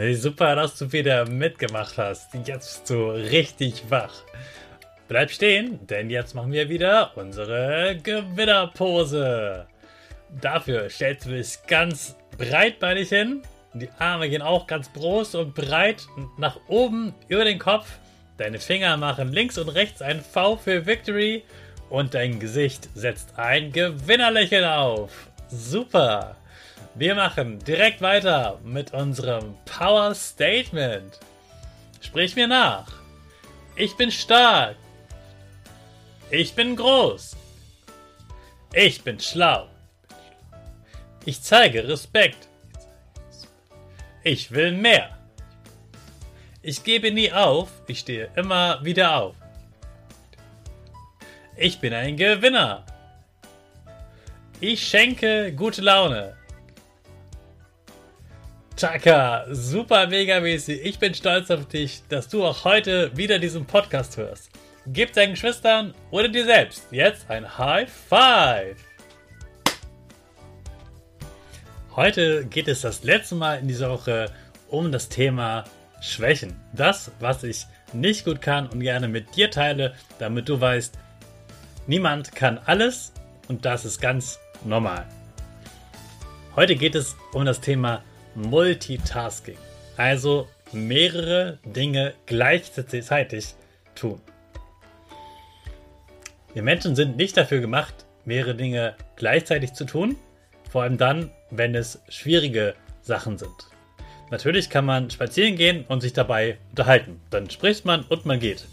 Hey, super, dass du wieder mitgemacht hast. Jetzt bist du richtig wach. Bleib stehen, denn jetzt machen wir wieder unsere Gewinnerpose. Dafür stellst du dich ganz breitbeinig hin. Die Arme gehen auch ganz groß und breit nach oben über den Kopf. Deine Finger machen links und rechts ein V für Victory und dein Gesicht setzt ein Gewinnerlächeln auf. Super! Wir machen direkt weiter mit unserem Power Statement. Sprich mir nach. Ich bin stark. Ich bin groß. Ich bin schlau. Ich zeige Respekt. Ich will mehr. Ich gebe nie auf, ich stehe immer wieder auf. Ich bin ein Gewinner. Ich schenke gute Laune. Chaka, super mega mäßig. Ich bin stolz auf dich, dass du auch heute wieder diesen Podcast hörst. Gib deinen Geschwistern oder dir selbst jetzt ein High Five. Heute geht es das letzte Mal in dieser Woche um das Thema Schwächen. Das, was ich nicht gut kann und gerne mit dir teile, damit du weißt, niemand kann alles und das ist ganz normal. Heute geht es um das Thema Schwächen. Multitasking. Also mehrere Dinge gleichzeitig tun. Wir Menschen sind nicht dafür gemacht, mehrere Dinge gleichzeitig zu tun, vor allem dann, wenn es schwierige Sachen sind. Natürlich kann man spazieren gehen und sich dabei unterhalten. Dann spricht man und man geht.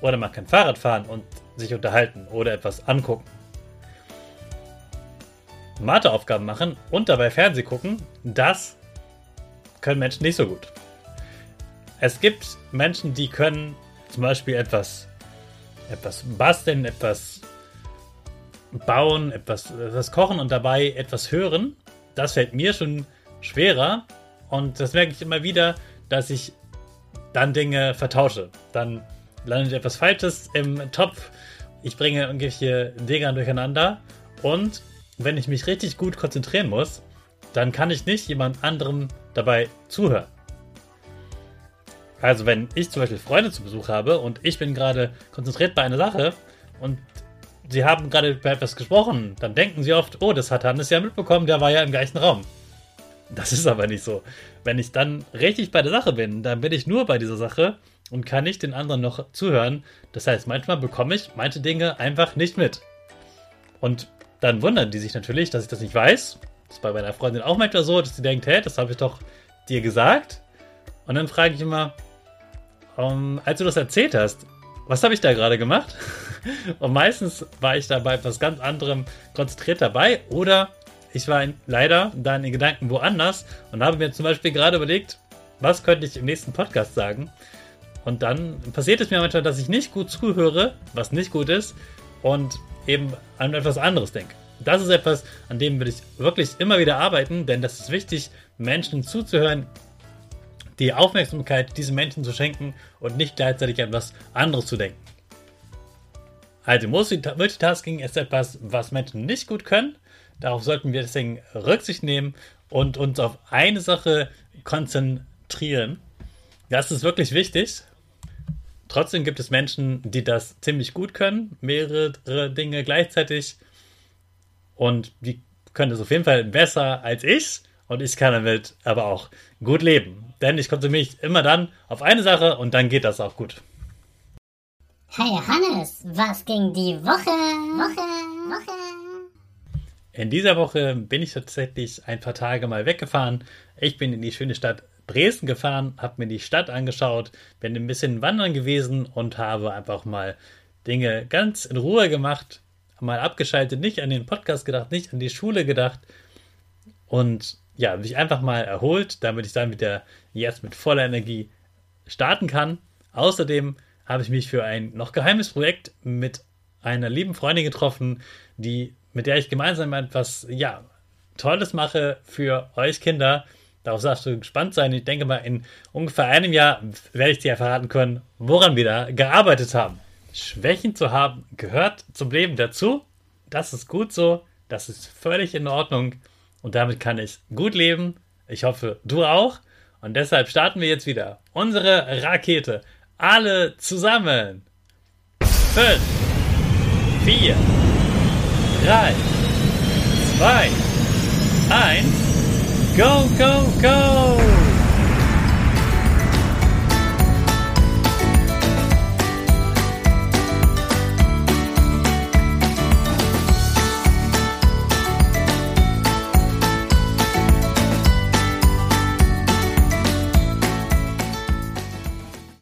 Oder man kann Fahrrad fahren und sich unterhalten oder etwas angucken. Matheaufgaben machen und dabei Fernseh gucken, das können Menschen nicht so gut. Es gibt Menschen, die können zum Beispiel etwas, etwas basteln, etwas bauen, etwas, etwas kochen und dabei etwas hören. Das fällt mir schon schwerer. Und das merke ich immer wieder, dass ich dann Dinge vertausche. Dann landet etwas Falsches im Topf. Ich bringe irgendwelche Dinge durcheinander. Und wenn ich mich richtig gut konzentrieren muss, dann kann ich nicht jemand anderem dabei zuhören. Also wenn ich zum Beispiel Freunde zu Besuch habe und ich bin gerade konzentriert bei einer Sache und sie haben gerade bei etwas gesprochen, dann denken sie oft, oh, das hat Hannes ja mitbekommen, der war ja im gleichen Raum. Das ist aber nicht so. Wenn ich dann richtig bei der Sache bin, dann bin ich nur bei dieser Sache und kann nicht den anderen noch zuhören. Das heißt, manchmal bekomme ich manche Dinge einfach nicht mit. Und dann wundern die sich natürlich, dass ich das nicht weiß das ist bei meiner Freundin auch manchmal so, dass sie denkt, hey, das habe ich doch dir gesagt. Und dann frage ich immer, um, als du das erzählt hast, was habe ich da gerade gemacht? Und meistens war ich da bei etwas ganz anderem konzentriert dabei oder ich war in, leider dann in Gedanken woanders und habe mir zum Beispiel gerade überlegt, was könnte ich im nächsten Podcast sagen? Und dann passiert es mir manchmal, dass ich nicht gut zuhöre, was nicht gut ist, und eben an etwas anderes denke. Das ist etwas, an dem würde ich wirklich immer wieder arbeiten, denn das ist wichtig, Menschen zuzuhören, die Aufmerksamkeit diesen Menschen zu schenken und nicht gleichzeitig etwas anderes zu denken. Also Multitasking ist etwas, was Menschen nicht gut können. Darauf sollten wir deswegen Rücksicht nehmen und uns auf eine Sache konzentrieren. Das ist wirklich wichtig. Trotzdem gibt es Menschen, die das ziemlich gut können, mehrere Dinge gleichzeitig. Und die können das auf jeden Fall besser als ich. Und ich kann damit aber auch gut leben. Denn ich konzentriere mich immer dann auf eine Sache und dann geht das auch gut. Hey Hannes, was ging die Woche? Woche, Woche. In dieser Woche bin ich tatsächlich ein paar Tage mal weggefahren. Ich bin in die schöne Stadt Dresden gefahren, habe mir die Stadt angeschaut, bin ein bisschen wandern gewesen und habe einfach mal Dinge ganz in Ruhe gemacht, mal abgeschaltet, nicht an den Podcast gedacht, nicht an die Schule gedacht und ja, mich einfach mal erholt, damit ich dann wieder jetzt mit voller Energie starten kann. Außerdem habe ich mich für ein noch geheimes Projekt mit einer lieben Freundin getroffen, die mit der ich gemeinsam etwas ja Tolles mache für euch Kinder. Darauf darfst du gespannt sein. Ich denke mal, in ungefähr einem Jahr werde ich dir verraten können, woran wir da gearbeitet haben. Schwächen zu haben gehört zum Leben dazu. Das ist gut so. Das ist völlig in Ordnung. Und damit kann ich gut leben. Ich hoffe, du auch. Und deshalb starten wir jetzt wieder unsere Rakete. Alle zusammen. 5, 4, 3, 2, 1. Go, go, go!